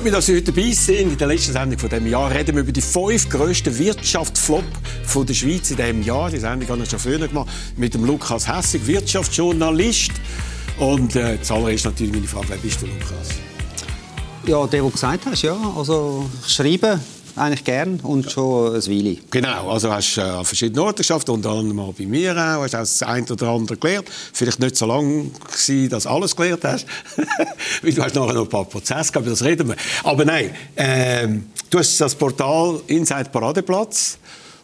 Freut mich, dass Sie heute dabei sind. In der letzten Sendung von diesem Jahr reden wir über die fünf grössten Wirtschaftsflop von der Schweiz in diesem Jahr. Die Sendung habe ich schon früher gemacht mit dem Lukas Hessig, Wirtschaftsjournalist. Und äh, zuallererst natürlich meine Frage, wer bist du, Lukas? Ja, der, der gesagt hast, ja. Also schreiben eigentlich gern und schon ein Weile. Genau, also hast äh, an verschiedenen Orten geschafft, unter anderem auch bei mir auch, hast auch das eine oder andere gelernt. Vielleicht nicht so lange gewesen, dass du alles gelernt hast, weil du hast nachher noch ein paar Prozesse gehabt, das reden wir. Aber nein, ähm, du hast das Portal Inside Paradeplatz.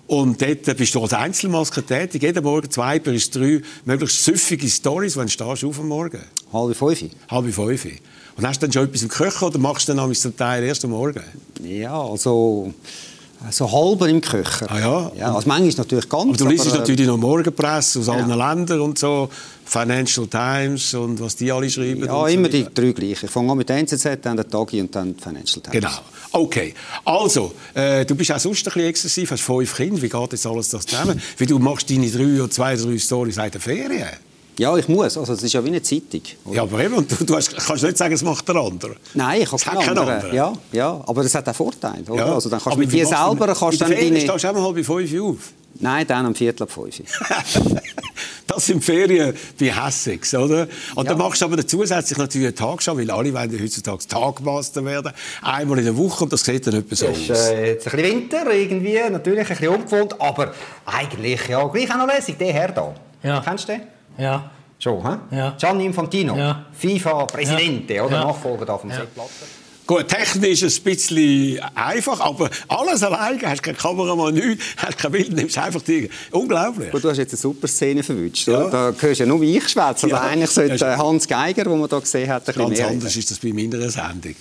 Und dort bist du als Einzelmaske tätig. Jeden Morgen zwei bis drei möglichst süffige Stories, wenn du stehst auf am Morgen. Halb fünf. Halb fünf. Und hast du dann schon etwas im Köcher oder machst du dann zum Teil erst am Morgen? Ja, also so halber im Köcher. Ah ja? ja also manchmal ist natürlich ganz. Aber du liest aber, natürlich noch Morgenpresse aus ja. allen Ländern und so, Financial Times und was die alle schreiben. Ja, so immer die drei gleichen. Ich fange an mit der NZZ, dann der Tagi und dann die Financial Times. Genau. Okay, also, äh, du bist auch sonst ein bisschen exzessiv, hast fünf Kinder, wie geht jetzt alles das zusammen? Wie du machst deine drei oder zwei, drei Storys seit der Ferien? Ja, ich muss. Also, es ist ja wie eine Zeitung. Oder? Ja, aber eben, du, du hast, kannst nicht sagen, es macht der andere. Nein, ich habe keinen anderen. andere. Ja, ja, aber es hat auch Vorteile. Oder? Ja. Also, dann kannst du mit dir selber... Kannst in dann deine... stehst du auch mal bei fünf auf? Nein, dann am Viertel ab fünf. das sind Ferien bei Hessex, oder? Und ja. dann machst du aber zusätzlich natürlich eine Tagesschau, weil alle wollen heutzutage Tagmaster werden. Einmal in der Woche und das sieht dann etwas so aus. Es ist äh, jetzt ein bisschen Winter irgendwie, natürlich ein bisschen ungewohnt, aber eigentlich ja, gleich auch noch lässig, der Herr da. Ja. Kennst du den? Ja. Schon, hä? Ja. Gianni Infantino, ja. FIFA-Präsident, ja. oder? Nachfolger da vom ja. Gut, technisch ist es ein bisschen einfach, aber alles alleine, hast keine Kameramann, nichts, hast kein Bild, nimmst einfach die. Unglaublich. Gut, du hast jetzt eine super Szene verwünscht, ja. Da hörst du ja nur wie ich schwätzen. Ja. eigentlich sollte Hans Geiger, den man hier gesehen hat, ein bisschen Ganz anders ist das bei meiner Sendung.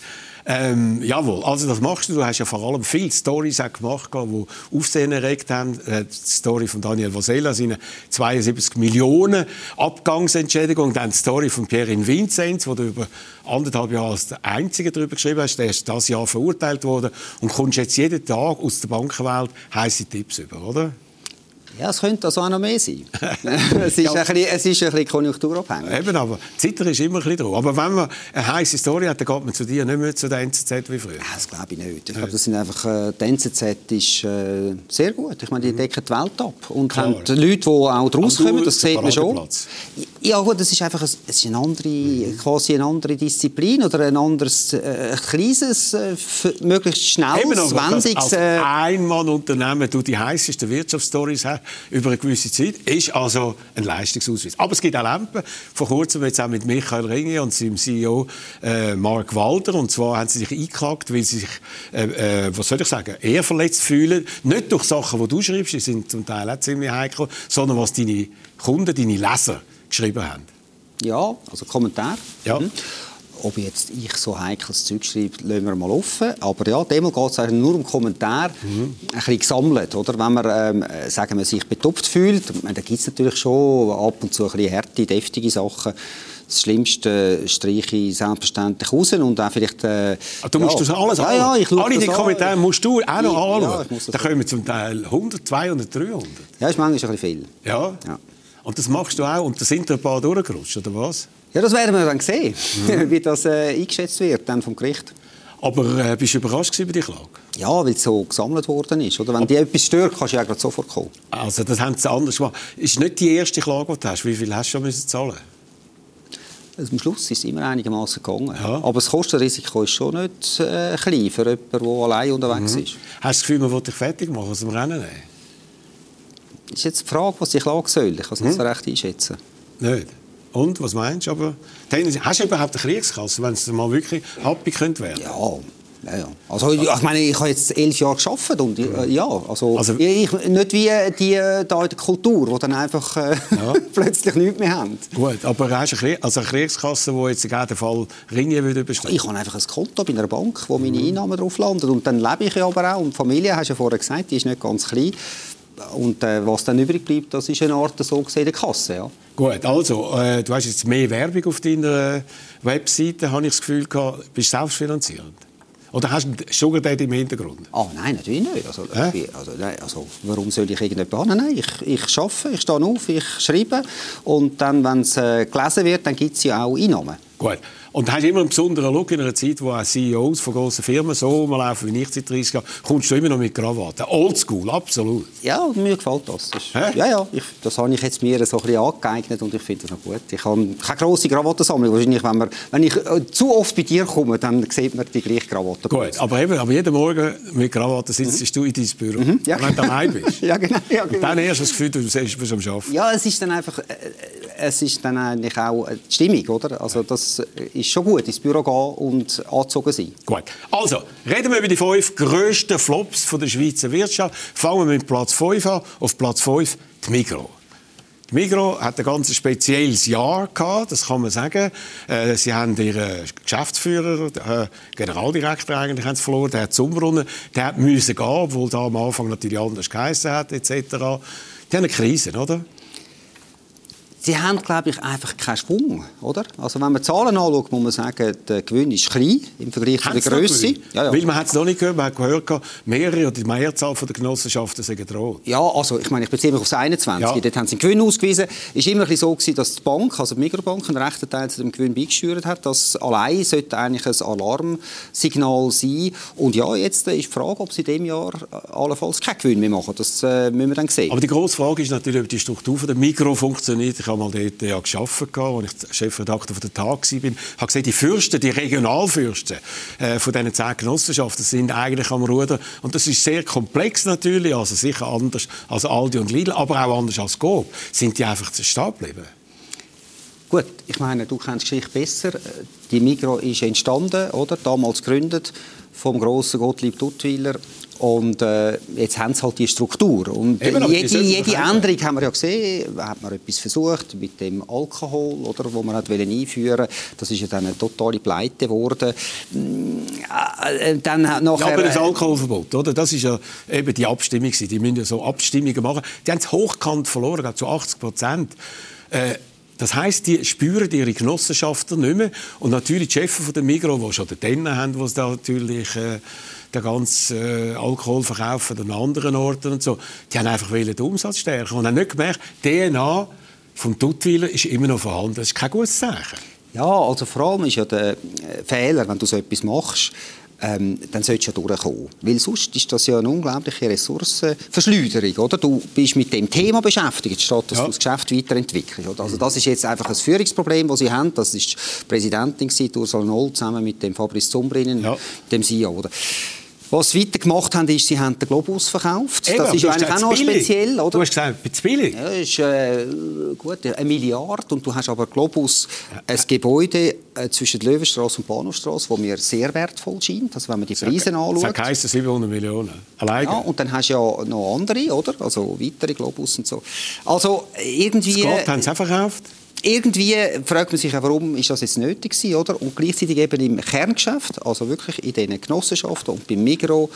Ähm, jawohl, also das machst du. Du hast ja vor allem viele Stories gemacht, die Aufsehen erregt haben. Äh, die Story von Daniel Vosella, seine 72 Millionen Abgangsentschädigung. Dann die Story von Pierre Vinzenz, wo du über anderthalb Jahre als der Einzige darüber geschrieben hast. Der ist das Jahr verurteilt worden und kommst jetzt jeden Tag aus der Bankenwelt heiße Tipps über, oder? Ja, es könnte also auch noch mehr sein. es, ist ja. ein bisschen, es ist ein bisschen konjunkturabhängig. Eben, aber Zitter ist immer ein bisschen drauf. Aber wenn man eine heiße Story hat, dann geht man zu dir nicht mehr zu der NZZ wie früher. Ja, das glaube ich nicht. Ich glaube, das sind einfach, äh, die NZZ ist äh, sehr gut. Ich meine, die mhm. decken die Welt ab. Und Klar. haben Leute, die auch draus kommen, das sieht man schon. Ja gut, es ist einfach ein, es ist eine andere, mhm. quasi eine andere Disziplin oder ein anderes, äh, kleines, äh, möglichst schnelles, Eben, wendiges... Als äh, Ein-Mann-Unternehmen, du die heißesten Wirtschaftsstories hast, über eine gewisse Zeit, ist also ein Leistungsausweis. Aber es gibt auch Lampen. Vor kurzem jetzt auch mit Michael Ringe und seinem CEO äh, Mark Walter. Und zwar haben sie sich eingeklagt, weil sie sich, äh, äh, was soll ich sagen, eher verletzt fühlen. Nicht durch Sachen, die du schreibst, die sind zum Teil auch ziemlich heikel, sondern was deine Kunden, deine Leser geschrieben haben. Ja, also Kommentar. Ja. Mhm. Ob jetzt ich so heikles Zeug schreibe, lassen wir mal offen. Aber ja, dem geht es nur um Kommentare, mhm. ein bisschen gesammelt. Oder? Wenn man ähm, sagen wir, sich betupft fühlt, da gibt es natürlich schon ab und zu ein bisschen harte, deftige Sachen. Das Schlimmste streiche ich selbstverständlich raus und auch vielleicht... Äh, ah, du musst ja, das alles ja, ja, ich Alle die Kommentare musst du auch noch anschauen. Ja, da kommen zum Teil 100, 200, 300. Ja, ist manchmal ein bisschen viel. Ja. ja. Und das machst du auch und da sind ein paar durchgerutscht, oder was? Ja, das werden wir dann sehen, mhm. wie das äh, eingeschätzt wird dann vom Gericht. Aber äh, bist du überrascht über die Klage? Ja, weil es so gesammelt worden ist. Oder? Wenn dir etwas stört, kannst du ja gerade sofort kommen. Also das haben sie anders gemacht. Ist nicht die erste Klage, die du hast. Wie viel hast du schon müssen zahlen also am Schluss ist es immer einigermaßen gegangen. Ja. Aber das Kostenrisiko ist schon nicht äh, klein für jemanden, der allein unterwegs mhm. ist. Hast du das Gefühl, man will dich fertig machen aus dem Rennen? Das ist jetzt die Frage, was die Klage soll. Ich kann es nicht mhm. so recht einschätzen. Nicht? Und, was meinst du? Aber, hast du überhaupt eine Kriegskasse, wenn es mal wirklich happy könnte werden? Ja, ja, ja. Also, ich meine, ich habe jetzt elf Jahre gearbeitet und äh, ja, also, also ich, nicht wie die äh, da in der Kultur, die dann einfach äh, ja. plötzlich nichts mehr haben. Gut, aber hast du eine, also eine Kriegskasse, die jetzt in jedem Fall Ringe würde bestimmen? Ich habe einfach ein Konto bei einer Bank, wo meine. Einnahmen drauf landen und dann lebe ich ja aber auch und die Familie, hast du ja vorher gesagt, die ist nicht ganz klein und äh, was dann übrig bleibt, das ist eine Art so gesehen Kasse, ja. Gut, also, äh, du hast jetzt mehr Werbung auf deiner Webseite, habe ich das Gefühl gehabt. Bist du selbstfinanzierend? Oder hast du Sugar Daddy im Hintergrund? Ah, nein, natürlich nicht. Also, äh? also, nein, also, warum soll ich irgendjemanden haben? Nein, ich, ich arbeite, ich stehe auf, ich schreibe und dann, wenn es äh, gelesen wird, dann gibt es ja auch Einnahmen. Gut. Und hast immer einen besonderen Look in einer Zeit, wo auch CEOs von grossen Firmen so rumlaufen wie ich seit 30 Jahren, kommst du immer noch mit Krawatte. Oldschool, absolut. Ja, mir gefällt das. das ist, ja, ja, ich, das habe ich jetzt mir so ein bisschen angeeignet und ich finde das noch gut. Ich habe keine grosse Krawattensammlung. Wahrscheinlich, wenn, man, wenn ich äh, zu oft bei dir komme, dann sieht man die gleiche Krawatte. Gut, aber, eben, aber jeden Morgen mit Krawatte sitzt mhm. du in deinem Büro, mhm. ja. wenn du daheim bist. ja, genau. Ja, genau. Und dann erst das Gefühl, du bist am Arbeiten. Ja, es ist dann einfach, äh, es ist dann eigentlich auch die Stimmung, oder? Also das ist schon gut, ins Büro gehen und angezogen sein. Gut. Also, reden wir über die fünf grössten Flops von der Schweizer Wirtschaft. Fangen wir mit Platz 5 an. Auf Platz 5 die Migros. Die Migros hat ein ganz spezielles Jahr gehabt, das kann man sagen. Äh, sie haben ihren Geschäftsführer, den Generaldirektor eigentlich, haben sie verloren, der hat Zumbrunnen, der müssen gehen, obwohl da am Anfang natürlich anders geheißen hat, etc. Die haben eine Krise, oder? Sie haben, glaube ich, einfach keinen Schwung, oder? Also wenn man Zahlen anschaut, muss man sagen, der Gewinn ist klein im Vergleich zu der Größe. Ja, ja. Weil man hat es noch nicht gehört, man hat gehört, mehrere oder die Mehrzahl der Genossenschaften sind gedroht. Ja, also ich meine, ich beziehe mich auf das 21. Ja. Dort haben sie einen Gewinn ausgewiesen. Es war immer ein so, gewesen, dass die Bank, also die Mikrobank, einen rechten Teil zu dem Gewinn beigesteuert hat. Das allein sollte eigentlich ein Alarmsignal sein. Und ja, jetzt ist die Frage, ob sie in diesem Jahr allenfalls keinen Gewinn mehr machen. Das äh, müssen wir dann sehen. Aber die grosse Frage ist natürlich, ob die Struktur der Mikro funktioniert. Ich habe mal dort ja gearbeitet, als ich Chefredakteur der Tag war. Ich habe gesehen, die Fürsten, die Regionalfürsten äh, von diesen zehn Genossenschaften sind eigentlich am Ruder. Und das ist sehr komplex natürlich, also sicher anders als Aldi und Lidl, aber auch anders als Coop. Sind die einfach stehen geblieben? Gut, ich meine, du kennst die Geschichte besser. Die Migro ist entstanden, oder? Damals gegründet vom grossen Gottlieb Duttweiler und äh, jetzt haben sie halt die Struktur. Und Eben, jede, jede Änderung haben wir ja gesehen, hat man etwas versucht mit dem Alkohol, oder, wo man hat einführen Das ist ja dann eine totale Pleite geworden. Äh, äh, dann nachher, ja, aber das Alkoholverbot, oder? das ist ja eben die Abstimmung. Die müssen ja so Abstimmungen machen. Die haben es hochkant verloren, zu 80 Prozent. Äh, das heißt, die spüren ihre Genossenschaften nicht mehr. Und natürlich die Chefs der Migros, die schon den haben, die da natürlich äh, den ganzen äh, Alkohol verkaufen an anderen Orten und so, die haben einfach den Umsatz stärken und haben nicht gemerkt, DNA vom Duttweiler ist immer noch vorhanden. Das ist kein gutes Zeichen. Ja, also vor allem ist ja der äh, Fehler, wenn du so etwas machst, ähm, dann solltest du ja durchkommen. Weil sonst ist das ja eine unglaubliche Ressourcenverschleuderung. Oder? Du bist mit dem Thema beschäftigt, statt dass ja. du das Geschäft weiterentwickelst. Oder? Also das ist jetzt einfach ein Führungsproblem, das sie haben. Das ist die Präsidentin, Ursula Noll, zusammen mit dem Fabrice Zumbrinen, ja. dem CEO. Oder? Was sie weiter gemacht haben, ist, sie haben den Globus verkauft. Eben, das ist eigentlich auch noch speziell. Oder? Du hast gesagt, zu billig. Ja, das ist äh, gut, eine Milliarde. Und du hast aber Globus ein Gebäude äh, zwischen Löwenstraße und Bahnhofstraße, das mir sehr wertvoll scheint. Also wenn man die Preise das anschaut. Das heisst 700 Millionen. Alleine. Ja, und dann hast du ja noch andere, oder? Also weitere Globus und so. Also irgendwie... Scott haben sie auch verkauft? Irgendwie fragt man sich warum ist das jetzt nötig gewesen, oder? Und gleichzeitig eben im Kerngeschäft, also wirklich in diesen Genossenschaften und beim Migro,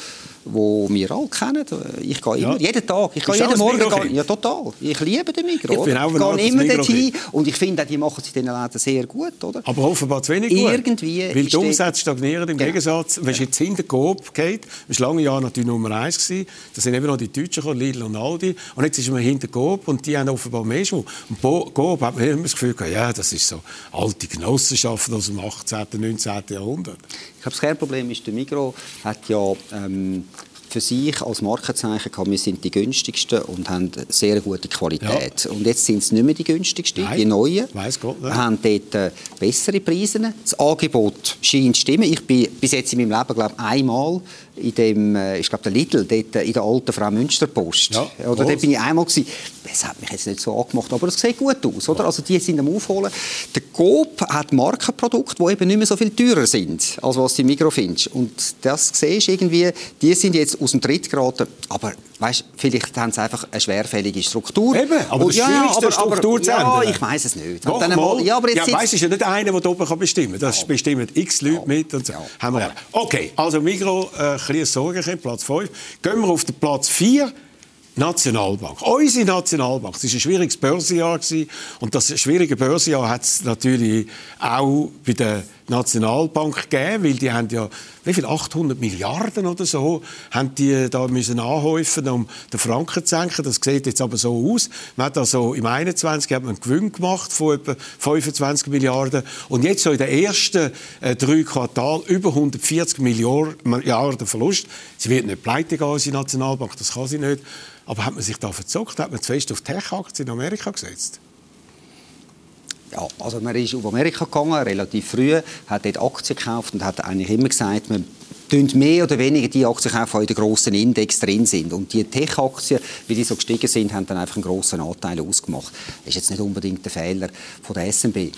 wo wir alle kennen. Ich gehe immer, ja. jeden Tag, ich gehe jeden Morgen, gehe, ja total. Ich liebe den Migro. Ich, bin auch ich gehe immer dorthin und ich finde, die machen es in diesen Läden sehr gut, oder? Aber offenbar zu wenig gut. Irgendwie Weil die Umsätze stagnieren im genau. Gegensatz, wenn es jetzt hinter Coop geht, das war lange Jahre natürlich Nummer eins gewesen, da sind eben noch die Deutschen Lidl und Aldi, und jetzt ist man hinter Coop und die haben offenbar mehr Schwung. Und Coop hat man immer das Gefühl gehabt, ja, das ist so alte Genossenschaften aus dem 18., 19. Jahrhundert. Ich glaube, das Kernproblem ist, der Migro hat ja ähm, für sich als Markenzeichen gehabt, wir sind die günstigsten und haben sehr gute Qualität. Ja. Und jetzt sind es nicht mehr die günstigsten, Nein. die neuen. Weiss Gott, ne? haben dort äh, bessere Preise. Das Angebot scheint zu stimmen. Ich bin bis jetzt in meinem Leben, glaube einmal in dem, äh, ich glaube, der Lidl, dort äh, in der alten Frau Münsterpost. Ja, oder dort bin ich einmal gewesen. Das hat mich jetzt nicht so angemacht, aber es sieht gut aus, oder? Also die sind am Aufholen. Der Coop hat Markenprodukte, die eben nicht mehr so viel teurer sind, als was du im Mikro findest. Und das siehst du irgendwie, die sind jetzt aus dem Tritt geraten, aber weißt, vielleicht haben sie einfach eine schwerfällige Struktur. Eben, aber und, das ja, Schwierigste aber, Struktur zu ändern. Ja, ich weiß es nicht. Doch, mal, ja, aber jetzt ja, weißt, ist ja nicht einer, der oben bestimmen kann. Das ja. bestimmen x Leute ja. mit. Und so. ja. Haben wir okay, also Migro, äh, ein Sorge, Platz 5. Gehen wir auf den Platz 4. Nationalbank. Unsere Nationalbank. Es war ein schwieriges Börsenjahr. Und das schwierige Börsenjahr hat es natürlich auch bei den die Nationalbank geben, weil die haben ja, wie viel, 800 Milliarden oder so, haben die da müssen anhäufen, um den Franken zu senken. Das sieht jetzt aber so aus. Man hat also im 21 hat man einen Gewinn gemacht von etwa 25 Milliarden und jetzt so in den ersten äh, drei Quartalen über 140 Milliarden Verlust. Sie wird nicht pleite gehen, unsere Nationalbank, das kann sie nicht. Aber hat man sich da verzockt? Hat man zu fest auf Tech-Aktien in Amerika gesetzt? Ja, also man ist auf Amerika gegangen, relativ früh, hat dort Aktien gekauft und hat eigentlich immer gesagt, man mehr oder weniger die Aktien kaufen, die in den grossen Index drin sind. Und die Tech-Aktien, wie die so gestiegen sind, haben dann einfach einen grossen Anteil ausgemacht. Das ist jetzt nicht unbedingt der Fehler von der SMB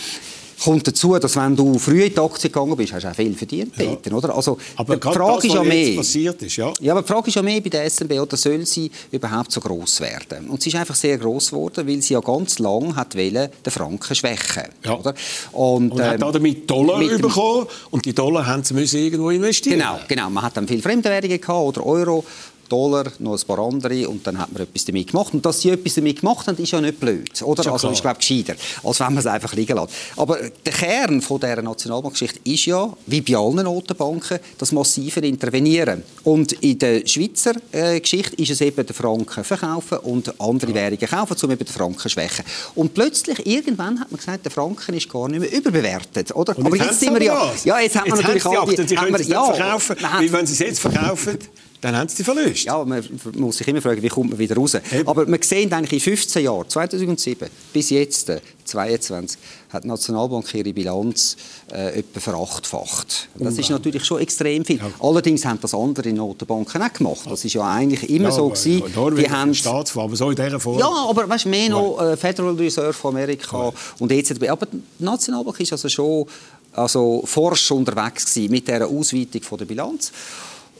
kommt dazu, dass wenn du früh in die Aktie gegangen bist, hast du auch viel verdient, ja. Peter, oder? Also, aber die Frage das, ist ja mehr, passiert ist, ja. ja. aber die Frage ist ja mehr bei der SNB, oder soll sie überhaupt so groß werden? Und sie ist einfach sehr groß geworden, weil sie ja ganz lang hat wollen, den Franken schwächen, ja. oder? Und, und ähm, hat damit Dollar mit bekommen und die Dollar haben sie müssen irgendwo investieren. Genau, genau. Man hat dann viel Fremdwährungen gehabt oder Euro Dollar, noch ein paar andere und dann hat man etwas damit gemacht. Und dass sie etwas damit gemacht haben, ist ja nicht blöd, oder? Ja also ist, glaube ich, gescheiter, als wenn man es einfach liegen lässt. Aber der Kern von dieser Nationalbankgeschichte ist ja, wie bei allen Notenbanken, das massive Intervenieren. Und in der Schweizer äh, Geschichte ist es eben der Franken verkaufen und andere ja. Währungen kaufen, um eben den Franken zu schwächen. Und plötzlich, irgendwann hat man gesagt, der Franken ist gar nicht mehr überbewertet, oder? Aber jetzt sind wir ja... Ja, jetzt haben wir natürlich auch die... Sie können es nicht verkaufen, weil wenn Sie es jetzt verkaufen dann haben sie die Verluste. Ja, man muss sich immer fragen, wie kommt man wieder raus. Eben. Aber wir sehen eigentlich in 15 Jahren, 2007 bis jetzt, 2022, hat die Nationalbank ihre Bilanz äh, etwa verachtfacht. Das ist natürlich schon extrem viel. Ja. Allerdings haben das andere Notenbanken auch gemacht. Das ist ja eigentlich immer ja, so gewesen. Die haben Staatsfonds, aber so in dieser Form. Ja, aber weißt, mehr noch äh, Federal Reserve von Amerika ja. und EZB. Aber die Nationalbank ist also schon also forsch unterwegs gewesen mit dieser Ausweitung von der Bilanz.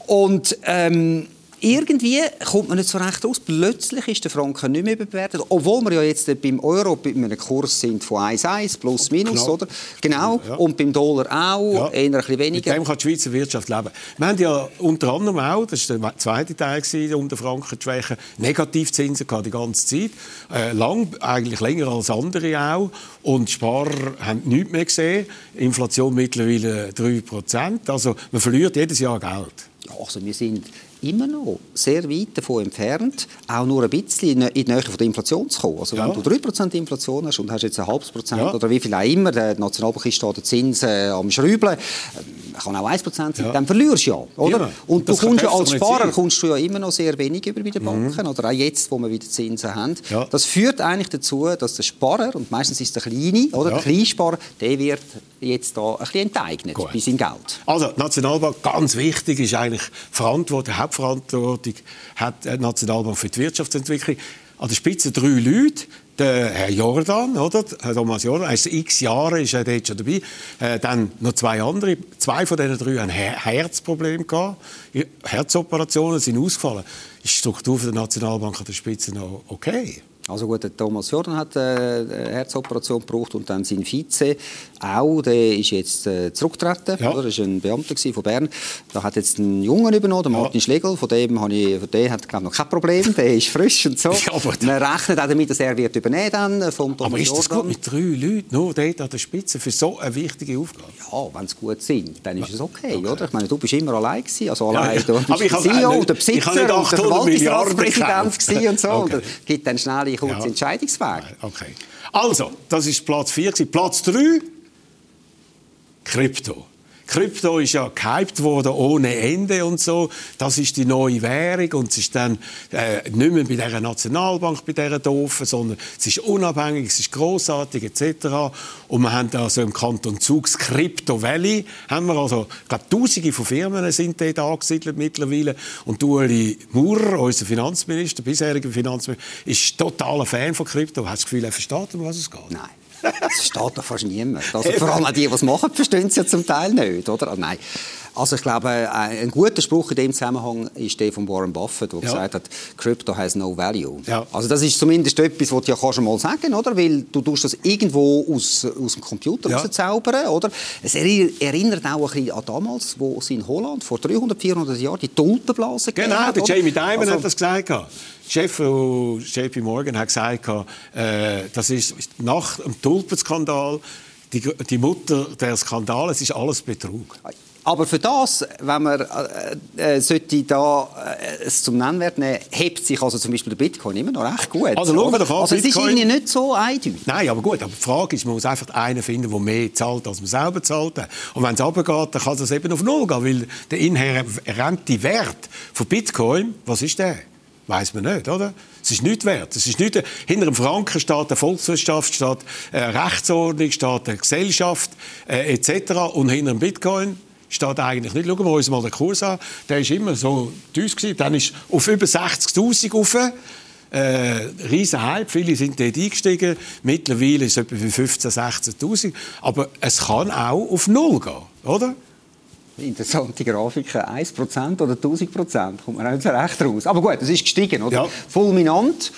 Und ähm, irgendwie kommt man nicht so recht raus. Plötzlich ist der Franken nicht mehr bewertet, obwohl wir ja jetzt beim Euro bei einem Kurs sind von 1,1 plus minus, oder? Genau. Ja. Und beim Dollar auch, ja. eher ein bisschen weniger. Mit dem kann die Schweizer Wirtschaft leben. Wir haben ja unter anderem auch, das war der zweite Teil um den Franken zu schwächen, Negativzinsen gehabt die ganze Zeit. Äh, lang, eigentlich länger als andere auch. Und Sparer haben nichts mehr gesehen. Inflation mittlerweile 3%. Also man verliert jedes Jahr Geld. Also wir sind immer noch sehr weit davon entfernt, auch nur ein bisschen in die Nähe von der Inflation zu kommen. Also wenn du 3% Inflation hast und hast jetzt ein halbes Prozent ja. oder wie viel auch immer, der Nationalbank ist da der Zins äh, am Schrübeln, äh, kann auch 1% sein, ja. dann verlierst du ja. Oder? Ja. Und du kommst ja als Sparer kommst du ja immer noch sehr wenig über bei den Banken, mhm. oder auch jetzt, wo wir wieder Zinsen haben. Das führt eigentlich dazu, dass der Sparer, und meistens ist der Kleine, oder der Kleinsparer, der wird jetzt da ein bisschen enteignet Gut. bei seinem Geld. Also, die Nationalbank, ganz wichtig, ist eigentlich Verantwortung, Hauptverantwortung hat die Nationalbank für die Wirtschaftsentwicklung. An der Spitze drei Leute. Der Herr Jordan, oder? Herr Thomas Jordan, er ist x Jahre ist er dort schon dabei. Äh, dann noch zwei andere. Zwei von diesen drei haben Her Herzprobleme gehabt. Herzoperationen sind ausgefallen. Ist die Struktur der Nationalbank an der Spitze noch okay? Also gut, der Thomas Jordan hat äh, eine Herzoperation gebraucht und dann sein Vize auch, der ist jetzt äh, zurückgetreten, ja. oder? Das war ein Beamter von Bern. Da hat jetzt einen Jungen übernommen, der Martin ja. Schlegel, von dem habe ich, von dem hat glaube noch kein Problem, der ist frisch und so. Ja, Man rechnet auch damit, dass er wird übernehmen dann äh, vom Thomas Aber ist das gut mit drei Leuten, nur dort an der Spitze, für so eine wichtige Aufgabe? Ja, wenn sie gut sind, dann ist es okay, okay, oder? Ich meine, du bist immer allein gewesen, also allein, ja, du bist der CEO, der Besitzer und der Verwaltungsratspräsident und so. Okay. Und gibt dann schnell einen kurzen Entscheidungsweg. Okay. Also, das ist Platz 4. Platz 3 Krypto. Krypto ist ja gehypt worden ohne Ende und so. Das ist die neue Währung und es ist dann äh, nicht mehr bei der Nationalbank, bei dieser doofen, sondern es ist unabhängig, es ist großartig etc. Und wir haben da so im Kanton Zug das Crypto Valley, haben wir also, ich glaube, Tausende von Firmen sind dort angesiedelt mittlerweile und Ueli Maurer, unser Finanzminister, bisheriger Finanzminister, ist totaler Fan von Krypto. Hast du das Gefühl, er versteht, um was es geht? Nein. Das steht doch fast niemand. Also, vor allem auch die, die es machen, verstehen es ja zum Teil nicht, oder? Also, nein. Also ich glaube, äh, ein guter Spruch in dem Zusammenhang ist der von Warren Buffett, der ja. gesagt hat, Crypto has no value. Ja. Also das ist zumindest etwas, was du ja kannst mal sagen, oder? Weil du tust das irgendwo aus, aus dem Computer ja. rauszaubern, oder? Es erinnert auch ein bisschen an damals, wo es in Holland vor 300, 400 Jahren die Tulpenblase Genau, hat, der Jamie Dimon also, hat das gesagt. Chef von JP Morgan hat gesagt, äh, das ist nach dem Tulpenskandal die, die Mutter der Skandale, es ist alles Betrug. Aber für das, wenn man äh, äh, sollte da äh, es zum Nennwert nehmen, hebt sich also zum Beispiel der Bitcoin immer noch recht gut. Also schauen wir doch an, Also es ist Bitcoin- irgendwie nicht so eindeutig. Nein, aber gut, aber die Frage ist, man muss einfach einen finden, der mehr zahlt, als man selber zahlt. Und wenn es runtergeht, dann kann es eben auf Null gehen, weil der inhärente Wert von Bitcoin, was ist der? Weiß man nicht, oder? Es ist nicht wert. Es ist nicht, hinter dem Franken steht eine Volkswirtschaft, steht eine Rechtsordnung, steht eine Gesellschaft äh, etc. Und hinter dem Bitcoin steht eigentlich nicht. Schauen wir uns mal den Kurs an. Der ist immer so tief gewesen. Dann ist auf über 60'000 rauf. Äh, riesen Hype, viele sind dort eingestiegen. Mittlerweile ist es etwa für 15.000, 16'000. Aber es kann auch auf Null gehen, oder? Interessante Grafiken. 1% oder 1000% kommt man auch nicht so recht raus. Aber gut, es ist gestiegen, oder? Ja. Fulminant.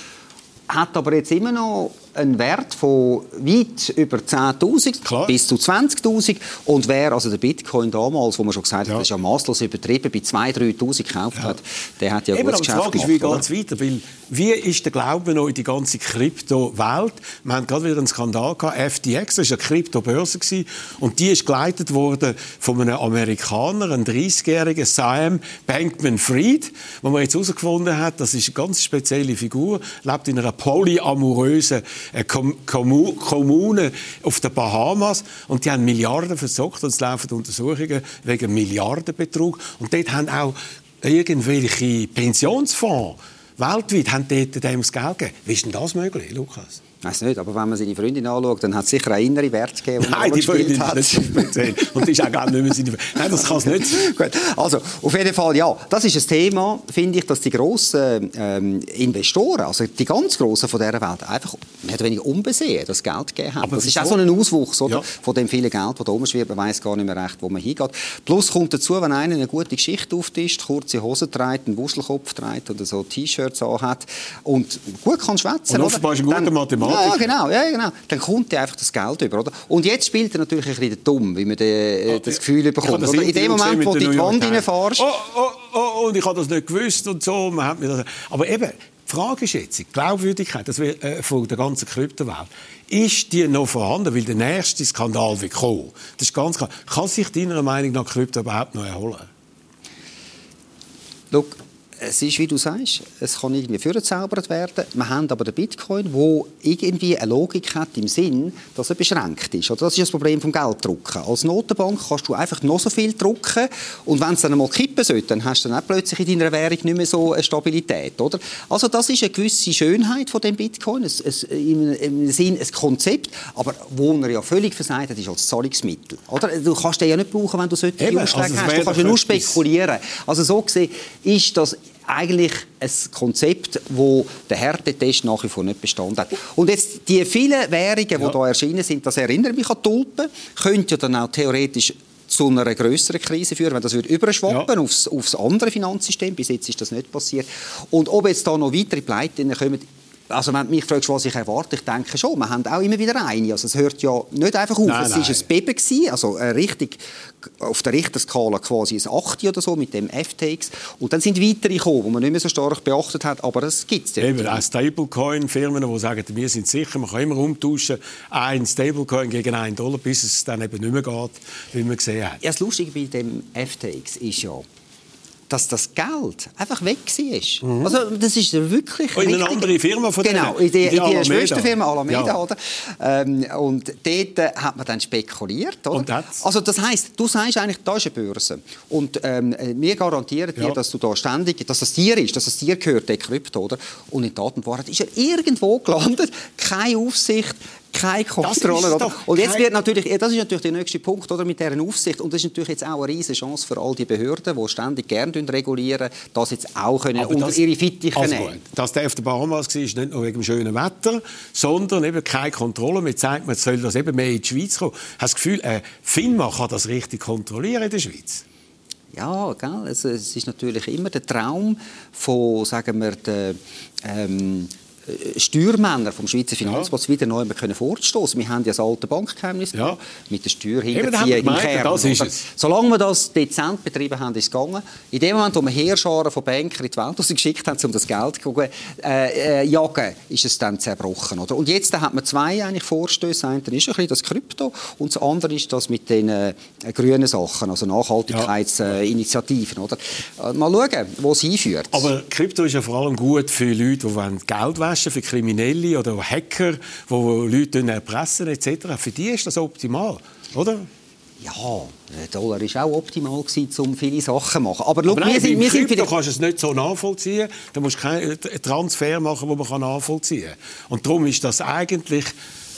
Hat aber jetzt immer noch einen Wert von weit über 10'000 Klar. bis zu 20'000. Und wer also der Bitcoin damals, wo man schon gesagt hat, Ja. das ist ja maßlos übertrieben, bei 2'000, 3'000 gekauft hat, der hat ja Eben, gutes Geschäft Frage ist, gemacht. wie geht es weiter? Weil, wie ist der Glaube noch in die ganze Kryptowelt? Wir haben gerade wieder einen Skandal gehabt. FTX, das war eine Kryptobörse. Und die ist geleitet worden von einem Amerikaner, einem 30-jährigen Sam Bankman-Fried, wo man jetzt herausgefunden hat, das ist eine ganz spezielle Figur, lebt in einer polyamorösen äh, Kom Kommu Kommune auf den Bahamas und die haben Milliarden verzockt und es laufen Untersuchungen wegen Milliardenbetrug. Und dort haben auch irgendwelche Pensionsfonds weltweit haben dort dem das Geld gegeben. Wie ist denn das möglich, Lukas? Weiß nicht, aber wenn man seine Freundin anschaut, dann hat es sicher eine innere Werte gegeben, die Nein, die Freundin hat. nicht so speziell. Und die ist auch gar nicht mehr seine Nein, das kann es nicht. Gut, also auf jeden Fall, ja, das ist ein Thema, finde ich, dass die grossen ähm, Investoren, also die ganz grossen von dieser Welt, einfach mehr oder weniger unbesehen das Geld gegeben haben. Aber das ist auch so ein Auswuchs oder, Ja. von dem vielen Geld, das da rumschwirrt, man weiß gar nicht mehr recht, wo man hingeht. Plus kommt dazu, wenn einer eine gute Geschichte auftischt, kurze Hosen trägt, einen Wuschelkopf trägt oder so T-Shirts anhat und gut kann schwätzen. Und offenbar ist ein guter Mathematiker. Ja, genau, ja, genau. Dann kommt er einfach das Geld über, oder? Und jetzt spielt er natürlich ein bisschen dumm, wie man de, das Gefühl Ich habe bekommt. das? In dem Moment, wo du in die Wand reinfährst, Oh, oh, oh, und ich habe das nicht gewusst und so. Man hat mir das... Aber eben, die Frage ist jetzt, die Glaubwürdigkeit das wird, äh, von der ganzen Kryptowelt, ist die noch vorhanden? Weil der nächste Skandal wird kommen. Das ist ganz klar. Kann sich deiner Meinung nach Krypto überhaupt noch erholen? Schau, es ist, wie du sagst, es kann irgendwie vorgezaubert werden. Wir haben aber den Bitcoin, der irgendwie eine Logik hat im Sinn, dass er beschränkt ist. Oder das ist das Problem vom Gelddrucken. Als Notenbank kannst du einfach noch so viel drucken und wenn es dann einmal kippen sollte, dann hast du dann auch plötzlich in deiner Währung nicht mehr so eine Stabilität. Oder? Also das ist eine gewisse Schönheit von dem Bitcoin, es, es, im, Sinn ein Konzept, aber wo er ja völlig versagt hat, ist als Zahlungsmittel. Oder? Du kannst den ja nicht brauchen, wenn du solche Ausschläge also hast. Du kannst ja nur spekulieren. Also so gesehen ist das eigentlich ein Konzept, wo der Härtetest nach wie vor nicht bestanden hat. Und jetzt die vielen Währungen, die Ja. da erschienen sind, das erinnert mich an Tulpen, könnte ja dann auch theoretisch zu einer größeren Krise führen, wenn das würde überschwappen Ja. aufs, aufs andere Finanzsystem. Bis jetzt ist das nicht passiert. Und ob jetzt da noch weitere Pleiten kommen, also wenn du mich fragst, was ich erwarte, ich denke schon, wir haben auch immer wieder eine. Also es hört ja nicht einfach auf. Nein, es ist ein Beben gewesen, also äh, richtig auf der Richterskala quasi ein 8 oder so mit dem FTX. Und dann sind weitere gekommen, die man nicht mehr so stark beachtet hat, aber das gibt es ja. Eben, auch Stablecoin-Firmen, die sagen, wir sind sicher, man kann immer umtauschen, ein Stablecoin gegen einen Dollar, bis es dann eben nicht mehr geht, wie man gesehen hat. Ja, das Lustige bei dem FTX ist ja, dass das Geld einfach weg war. Also das ist wirklich Oh, in eine andere Firma von Genau, in die, Die in die Alameda. Schwesterfirma Alameda. Ja. Oder? Ähm, und dort äh, hat man dann spekuliert. Oder? Und hat's? Also das heisst, du sagst eigentlich, da ist eine Börse. Und ähm, äh, wir garantieren dir, Ja. dass du da ständig, dass das dir ist, dass das dir gehört, der Krypto. Oder? Und in Tat und Wahrheit ist er irgendwo gelandet, keine Aufsicht, keine Kontrolle. Oder? doch Und jetzt wird natürlich, das ist natürlich der nächste Punkt oder, mit dieser Aufsicht. Und das ist natürlich jetzt auch eine riesige Chance für all die Behörden, die ständig gerne regulieren, das jetzt auch können Aber unter das- ihre Fittiche also nehmen. gut, Dass der auf der Bahamas war, ist nicht nur wegen dem schönen Wetter, sondern eben keine Kontrolle. Man sagt, man soll das eben mehr in die Schweiz kommen. Hast du das Gefühl, äh, FINMA kann das richtig kontrollieren in der Schweiz? Ja, gell? Es, es ist natürlich immer der Traum von, sagen wir, der, ähm, äh, Steuermänner vom Schweizer Finanzplatz ja. wieder neu können vorstoßen. Wir haben ja das alte Bankgeheimnis ja. mit der Steuerhinterziehung im Kern. Das ist es. Solange wir das dezent betrieben haben, ist es gegangen. In dem Moment, wo wir Heerscharen von Bankern in die Welt geschickt haben, um das Geld zu äh, äh, jagen, ist es dann zerbrochen. Oder? Und jetzt hat man zwei eigentlich Vorstöße. Das eine ist ein bisschen das Krypto und das andere ist das mit den äh, grünen Sachen, also Nachhaltigkeitsinitiativen. Ja. Äh, mal schauen, wo es hinführt. Aber Krypto ist ja vor allem gut für Leute, die Geld waschen für Kriminelle oder Hacker, die Leute erpressen etc. Für die ist das optimal, oder? Ja, der Dollar war auch optimal, gewesen, um viele Sachen zu machen. Aber, Aber nein, wir sind, wir sind Krypto kannst du es nicht so nachvollziehen. Da musst du keinen Transfer machen, den man nachvollziehen kann. Und darum ist das eigentlich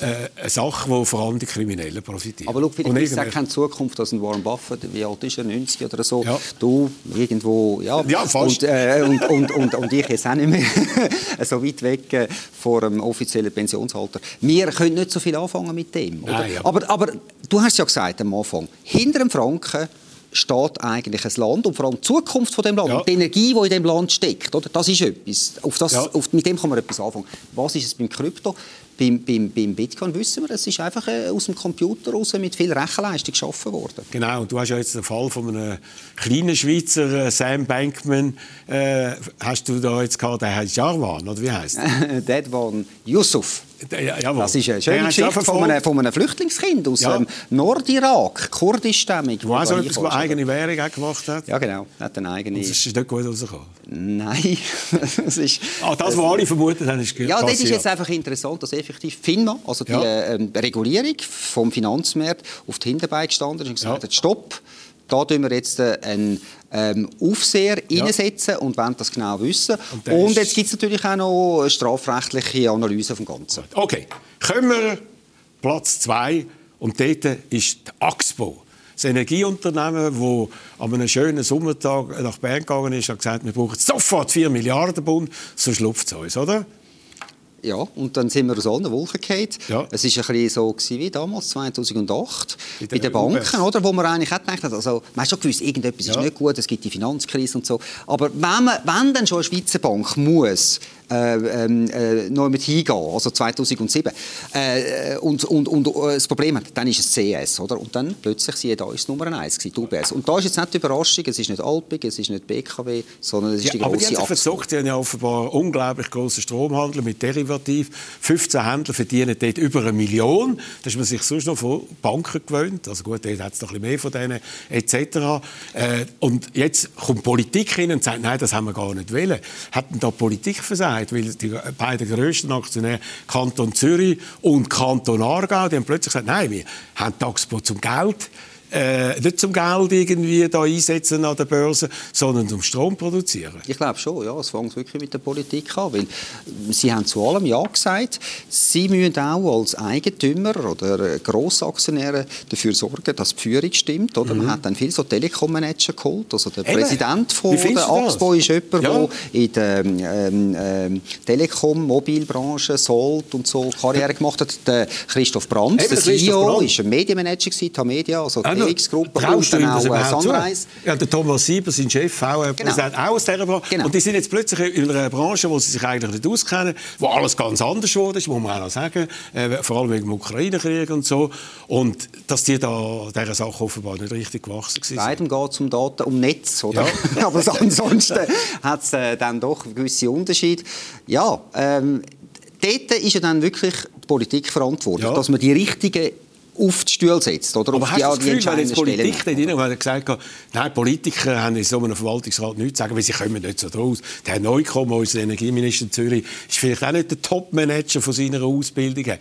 äh, eine Sache, die vor allem die Kriminellen profitieren. Aber schau, vielleicht ist es keine Zukunft als ein Warren Buffett, wie alt ist er, 90 oder so, ja. du irgendwo, ja, ja fast. Und, äh, und, und, und, und, ich jetzt auch nicht mehr so weit weg äh, vor dem offiziellen Pensionsalter. Wir können nicht so viel anfangen mit dem. Nein, ja. aber, aber du hast ja gesagt am Anfang, hinter dem Franken steht eigentlich ein Land und vor allem die Zukunft von dem Land ja. die Energie, die in dem Land steckt, oder? das ist etwas. Auf das, ja. auf, mit dem kann man etwas anfangen. Was ist es beim Krypto? Beim, beim, beim Bitcoin wissen wir, es ist einfach äh, aus dem Computer raus mit viel Rechenleistung geschaffen worden. Genau, und du hast ja jetzt den Fall von einem kleinen Schweizer, äh, Sam Bankman, äh, hast du da jetzt gehabt, der heißt Jarwan, oder wie heißt der? Dedwan Yusuf. Ja, das ist eine schöne Geschichte von einem, von einem, Flüchtlingskind aus ja. Nordirak, kurdischstämmig. Wo auch so etwas, eine eigene Währung auch gemacht hat. Ja, genau. Hat eine eigene... Und das ist nicht gut rausgekommen? Nein. das ist... Ah, das, was alle vermutet haben, ist Ja, das ist jetzt einfach interessant, dass effektiv FINMA, also die ja. ähm, Regulierung vom Finanzmarkt, auf die Hinterbeine gestanden ist und gesagt hat, stopp, da tun wir jetzt äh, einen ähm, Aufseher ja. einsetzen und wollen das genau wissen. Und, und jetzt gibt es natürlich auch noch eine strafrechtliche Analyse vom Ganzen. Okay, kommen wir Platz 2 und dort ist die Axpo. Das Energieunternehmen, das an einem schönen Sommertag nach Bern gegangen ist, hat gesagt, wir brauchen sofort 4 Milliarden Bund, so schlupft es uns, oder? Ja, und dann sind wir aus allen Wolken gefallen. Ja. Es war ein bisschen so wie damals, 2008, bei, bei den Banken, oder, wo man eigentlich gedacht hat, also, man hat schon gewusst, irgendetwas ja. ist nicht gut, es gibt die Finanzkrise und so. Aber wenn, man, wenn dann schon eine Schweizer Bank muss äh, ähm, äh, noch mit hingehen, also 2007, äh, und, und, und äh, das Problem hat, dann ist es CS, oder? Und dann plötzlich, siehe da, ist Nummer eins, die UBS. Und da ist jetzt nicht die Überraschung, es ist nicht Alpig, es ist nicht BKW, sondern es ist ja, die große Aber die haben versucht, die haben ja offenbar unglaublich grossen Stromhandel mit Derivativ. 15 Händler verdienen dort über eine Million. Das ist man sich sonst noch von Banken gewöhnt. Also gut, dort hat es noch ein bisschen mehr von denen, etc. Äh, und jetzt kommt Politik hin und sagt, nein, das haben wir gar nicht wollen. Hat denn da Politik versagt? Gesagt, weil die beiden grössten Aktionäre, Kanton Zürich und Kanton Aargau, die haben plötzlich gesagt, nein, wir haben Taxpo zum Geld äh, nicht zum Geld irgendwie da einsetzen an der Börse, sondern zum Strom produzieren? Ich glaube schon, ja. Es fängt wirklich mit der Politik an, weil Sie haben zu allem Ja gesagt. Sie müssen auch als Eigentümer oder Grossaktionäre dafür sorgen, dass die Führung stimmt. Oder? Mhm. Man hat dann viel so Telekom-Manager geholt. Also der Eben. Präsident von der AXPO ist jemand, ja. der in der ähm, ähm, Telekom, Mobilbranche, Sold und so Karriere gemacht hat. Der Christoph Brandt, Eben, der CEO, war ein Medienmanager gewesen, Tamedia, also ah, DX-Gruppe und dann auch Sunrise. Ja, der Thomas Sieber, sein Chef, auch, genau. auch aus dieser Branche. Genau. Und die sind jetzt plötzlich in einer Branche, wo sie sich eigentlich nicht auskennen, wo alles ganz anders geworden ist, muss man auch noch sagen, äh, vor allem wegen dem Ukraine-Krieg und so. Und dass die da dieser Sache offenbar nicht richtig gewachsen sind. Beidem geht es um Daten, um Netz, oder? Ja. Aber ansonsten hat es äh, dann doch gewisse Unterschiede. Ja, ähm, dort ist ja dann wirklich die Politik verantwortlich, ja. dass man die richtigen auf die Stühle setzt. Oder? Aber auf hast die, du das Gefühl, wenn jetzt Politik dort rein, er gesagt hat, nein, Politiker haben in so einem Verwaltungsrat nichts zu sagen, weil sie kommen nicht so draus. Der Herr Neukomm, unser Energieminister in Zürich, ist vielleicht auch nicht der Top-Manager von seiner Ausbildung.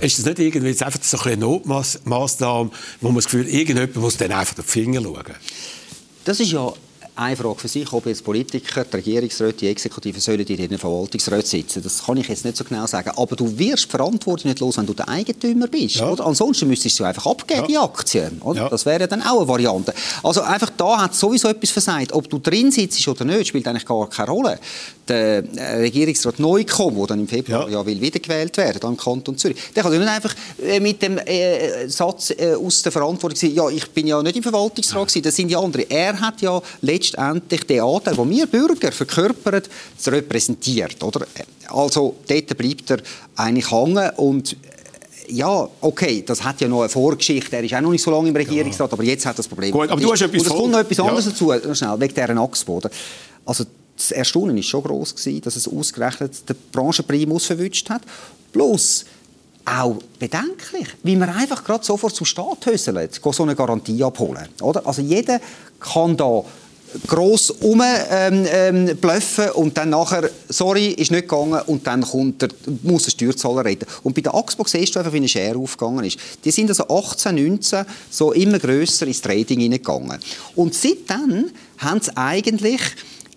Ist das nicht irgendwie jetzt einfach so eine Notmaßnahme, wo man das Gefühl irgendjemand muss dann einfach auf die Finger schauen? Das ist ja eine Frage für sich, ob jetzt Politiker, die Regierungsräte, die Exekutive sollen in den Verwaltungsräten sitzen. Das kann ich jetzt nicht so genau sagen. Aber du wirst Verantwortung nicht los, wenn du der Eigentümer bist. Ja. Oder? Ansonsten müsstest du einfach abgeben, ja. die Aktien. Oder? Ja. Das wäre dann auch eine Variante. Also einfach da hat sowieso etwas versagt. Ob du drin sitzt oder nicht, spielt eigentlich gar keine Rolle. Der äh, Regierungsrat Neukomm, der dann im Februar ja. ja will wiedergewählt werden, dann Kanton Zürich, der kann ja nicht einfach äh, mit dem äh, Satz äh, aus der Verantwortung sagen, ja, ich bin ja nicht im Verwaltungsrat, das sind die anderen. Er hat ja letztlich letztendlich den Anteil, den wir Bürger verkörpern, repräsentiert. Oder? Also dort bleibt er eigentlich hängen und ja, okay, das hat ja noch eine Vorgeschichte. Er ist auch noch nicht so lange im Regierungsrat, ja. aber jetzt hat das Problem. Gut, aber du hast etwas Und es kommt noch etwas ja. anderes dazu, schnell, wegen dieser Axpo. Also das Erstaunen war schon groß, gewesen, dass es ausgerechnet den Branchenprimus verwünscht hat. Plus auch bedenklich, wie man einfach gerade sofort zum Staat höselt, so eine Garantie abholen. Oder? Also jeder kann da gross rumblöffen ähm, ähm, und dann nachher, sorry, ist nicht gegangen und dann kommt der, muss der Steuerzahler reden. Und bei der Axpo siehst du einfach, wie eine Schere aufgegangen ist. Die sind also 18, 19 so immer grösser ins Trading hineingegangen. Und seitdem haben sie eigentlich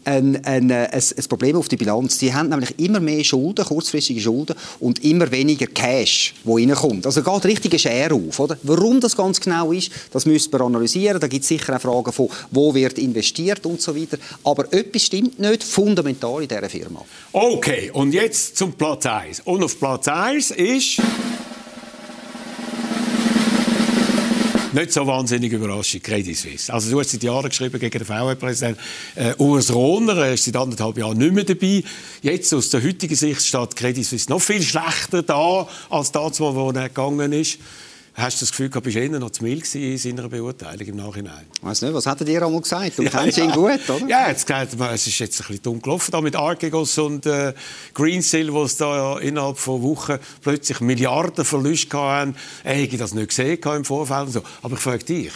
ein, ein, ein, ein, Problem auf die Bilanz. Sie haben nämlich immer mehr Schulden, kurzfristige Schulden und immer weniger Cash, wo reinkommt. Also geht richtige Schere auf. Oder? Warum das ganz genau ist, das müssen wir analysieren. Da gibt es sicher auch Fragen von, wo wird investiert und so weiter. Aber etwas stimmt nicht fundamental in dieser Firma. Okay, und jetzt zum Platz 1. Und auf Platz 1 ist... nicht so wahnsinnig überraschend, Credit Suisse. Also du hast seit Jahren geschrieben gegen den VW-Präsidenten äh, Urs Rohner, er ist seit anderthalb Jahren nicht mehr dabei. Jetzt aus der heutigen Sicht steht Credit Suisse noch viel schlechter da, als das, wo er gegangen ist. Hast du das Gefühl, du bist eher noch zu mild in seiner Beurteilung im Nachhinein? Ich weiß nicht, was hat er dir einmal gesagt? Du ja, kennst ja. ihn gut, oder? Ja, jetzt es ist jetzt ein bisschen dumm gelaufen da mit Archegos und äh, Greensill, wo es da ja innerhalb von Wochen plötzlich Milliarden Verluste hatten. Er hätte das nicht gesehen im Vorfeld. So. Aber ich frage dich,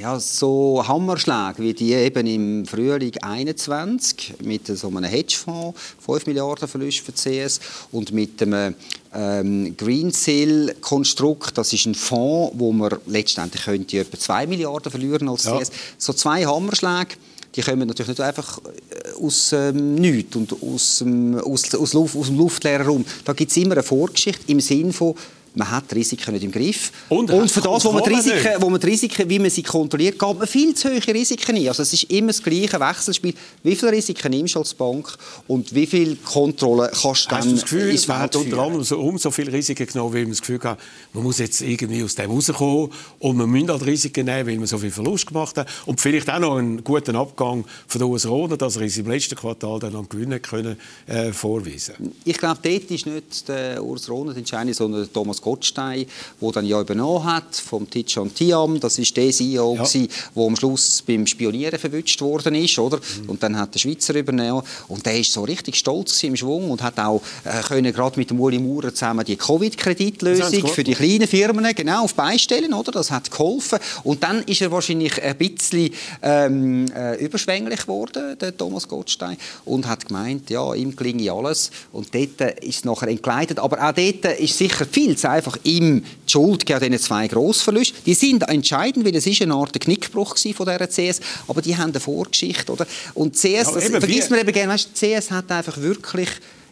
ja, so Hammerschläge wie die eben im Frühling 21 mit so einem Hedgefonds, 5 Milliarden Verlust für CS und mit dem ähm, Greensill-Konstrukt, das ist ein Fonds, wo man letztendlich könnte etwa 2 Milliarden verlieren als CS. Ja. So zwei Hammerschläge die kommen natürlich nicht einfach äh, aus ähm, nichts und aus, ähm, aus, aus, Luft, aus dem luftleeren Raum. Da gibt es immer eine Vorgeschichte im Sinn von man hat die Risiken nicht im Griff. Und, und für das, wo man, die Risiken, wo man die Risiken, wie man sie kontrolliert, geht man viel zu hohe Risiken ein. Also es ist immer das gleiche Wechselspiel. Wie viele Risiken nimmst du als Bank und wie viel Kontrolle kannst du dann Hast das Gefühl, ins man hat unter anderem so, umso viele Risiken genommen, weil man das Gefühl hat, man muss jetzt irgendwie aus dem rauskommen und man muss halt Risiken nehmen, weil man so viel Verlust gemacht hat und vielleicht auch noch einen guten Abgang von der US Rona, dass er im letzten Quartal dann am Gewinnen können, äh, vorweisen Ich glaube, dort ist nicht der Urs Rona entscheidend, sondern der Thomas Gottstein, der dann ja übernommen hat vom Tijan Tiam. Das ist der CEO, ja. der am Schluss beim Spionieren verwünscht worden ist, oder? Mhm. Und dann hat der Schweizer übernommen und der ist so richtig stolz im Schwung und hat auch äh, können gerade mit dem Uli Maurer zusammen die Covid-Kreditlösung für die kleinen Firmen genau auf beistellen, oder? Das hat geholfen und dann ist er wahrscheinlich ein bisschen ähm, äh, überschwänglich geworden, der Thomas Gottstein, und hat gemeint, ja, ihm klinge alles und dort ist es nachher entgleitet, aber auch dort ist sicher viel zu einfach ihm die Schuld an diesen zwei Grossverlusten. Die sind entscheidend, weil es ist eine Art Knickbruch von dieser CS, aber die haben eine Vorgeschichte, oder? Und CS, ja, das vergisst man eben gerne, weißt, CS hat einfach wirklich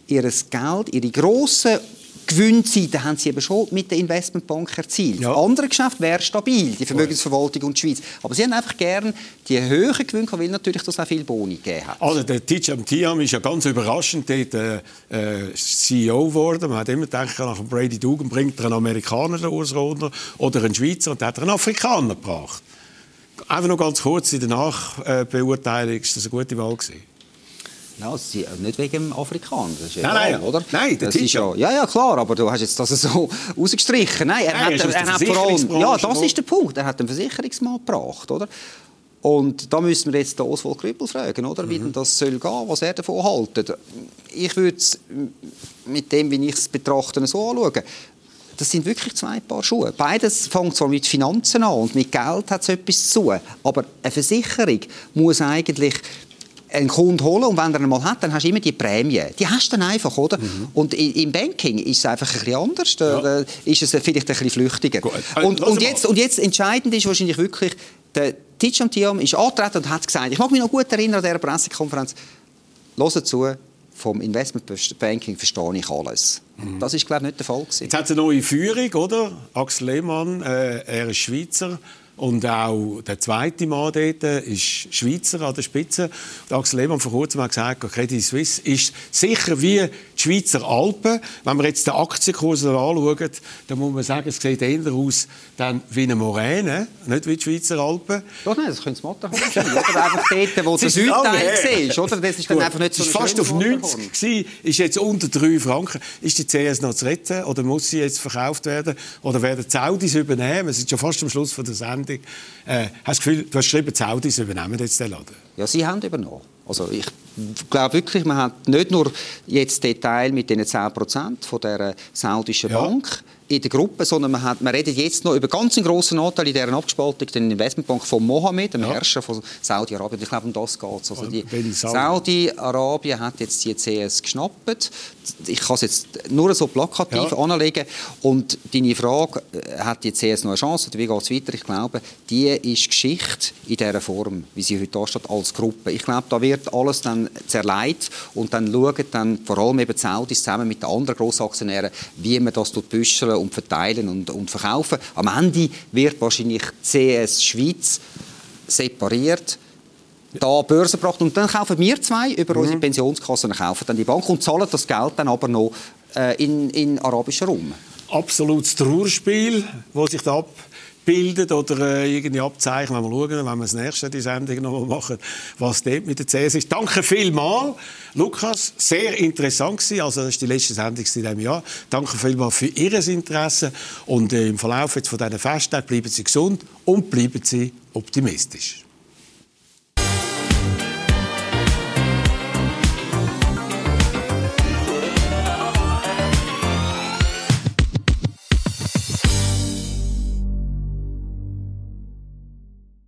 ihr Geld, ihre grossen Gewinnseite haben sie eben schon mit der Investmentbank erzielt. Ja. Andere Geschäft wäre stabil, die Vermögensverwaltung und die Schweiz. Aber sie haben einfach gern die höheren Gewinne, weil natürlich das auch viel Boni gegeben hat. Also der Tijam Tiam ist ja ganz überraschend dort, äh, äh CEO geworden. Man hat immer gedacht, nach dem Brady Dugan bringt er einen Amerikaner, Rohner, oder einen Schweizer, und hat er einen Afrikaner gebracht. Einfach noch ganz kurz in der Nachbeurteilung, ist das eine gute Wahl gewesen? Ja, nicht wegen dem Afrikaner, das ist ja nein, nein, oder? Nein, das ist ja, ja, ja, klar, aber du hast jetzt das so rausgestrichen. Nein, er nein, hat, er, er hat vor allem, ja, das ist der Punkt. Er hat einen Versicherungsmann gebracht, oder? Und da müssen wir jetzt den Oswald Grüppel fragen, oder? wie mhm. denn das soll gehen, was er davon hält. Ich würde es mit dem, wie ich es betrachte, so anschauen. Das sind wirklich zwei Paar Schuhe. Beides fängt zwar mit Finanzen an und mit Geld hat es etwas zu tun, aber eine Versicherung muss eigentlich einen Kunden holen und wenn er ihn mal hat, dann hast du immer die Prämie. Die hast du dann einfach, oder? Mhm. Und im Banking ist es einfach ein bisschen anders. Da ja. ist es vielleicht ein bisschen flüchtiger. Äh, und, und, jetzt, und jetzt entscheidend ist wahrscheinlich wirklich, der Tidjam Tiam ist angetreten und hat gesagt, ich mag mich noch gut erinnern an dieser Pressekonferenz, hören zu, vom Investmentbanking verstehe ich alles. Mhm. Das ist, glaube ich, nicht der Fall. Gewesen. Jetzt hat es eine neue Führung, oder? Axel Lehmann, äh, er ist Schweizer Und auch der zweite Mann dort ist Schweizer an der Spitze. Und Axel Lehmann vor kurzem hat gesagt, Credit Suisse ist sicher wie die Schweizer Alpen. Wenn wir jetzt den Aktienkurs anschauen, dann muss man sagen, es sieht eher aus dann wie eine Moräne, nicht wie die Schweizer Alpen. Doch, nein, das könnte das Matterhorn sein. Oder einfach dort, wo der Südteil siehst. Oder? Das ist dann einfach nicht so war fast auf 90 gewesen, ist jetzt unter 3 Franken. Ist die CS noch zu retten oder muss sie jetzt verkauft werden? Oder werden die Saudis übernehmen? Wir sind schon fast am Schluss von der Sendung. Äh, hast du das Gefühl, du hast geschrieben, die Saudis übernehmen jetzt den Laden? Ja, sie haben übernommen. Also ich glaube wirklich, man hat nicht nur jetzt den Teil mit den 10 Prozent von der saudischen ja. In der Gruppe, sondern man, hat, man redet jetzt noch über ganz einen grossen Anteil in dieser Abspaltung, den Investmentbank von Mohammed, dem ja. Herrscher von Saudi-Arabien. Ich glaube, um das geht es. Also Saudi-Arabien hat jetzt die CS geschnappt. Ich kann es jetzt nur so plakativ ja. anlegen. Und deine Frage, äh, hat die CS noch eine Chance oder wie geht es weiter? Ich glaube, die ist Geschichte in dieser Form, wie sie heute da steht, als Gruppe. Ich glaube, da wird alles dann zerlegt und dann schauen dann vor allem eben die Saudis zusammen mit den anderen Grossaktionären, wie man das büscheln und verteilen und, und verkaufen. Am Ende wird wahrscheinlich CS Schweiz separiert da Börse gebracht und dann kaufen wir zwei über mhm. unsere Pensionskassen kaufen dann die Bank und zahlen das Geld dann aber noch äh, in, in arabischen Raum. Absolutes Trauerspiel, das sich da ab bildet oder äh, irgendwie abzeichnen. Wenn wir schauen, wenn wir das nächste die Sendung noch mal machen, was dort mit der CS ist. Danke vielmals, Lukas. Sehr interessant gewesen. Also, das ist die letzte Sendung in diesem Jahr. Danke vielmals für Ihr Interesse. Und äh, im Verlauf jetzt von diesen Festtagen bleiben Sie gesund und bleiben Sie optimistisch.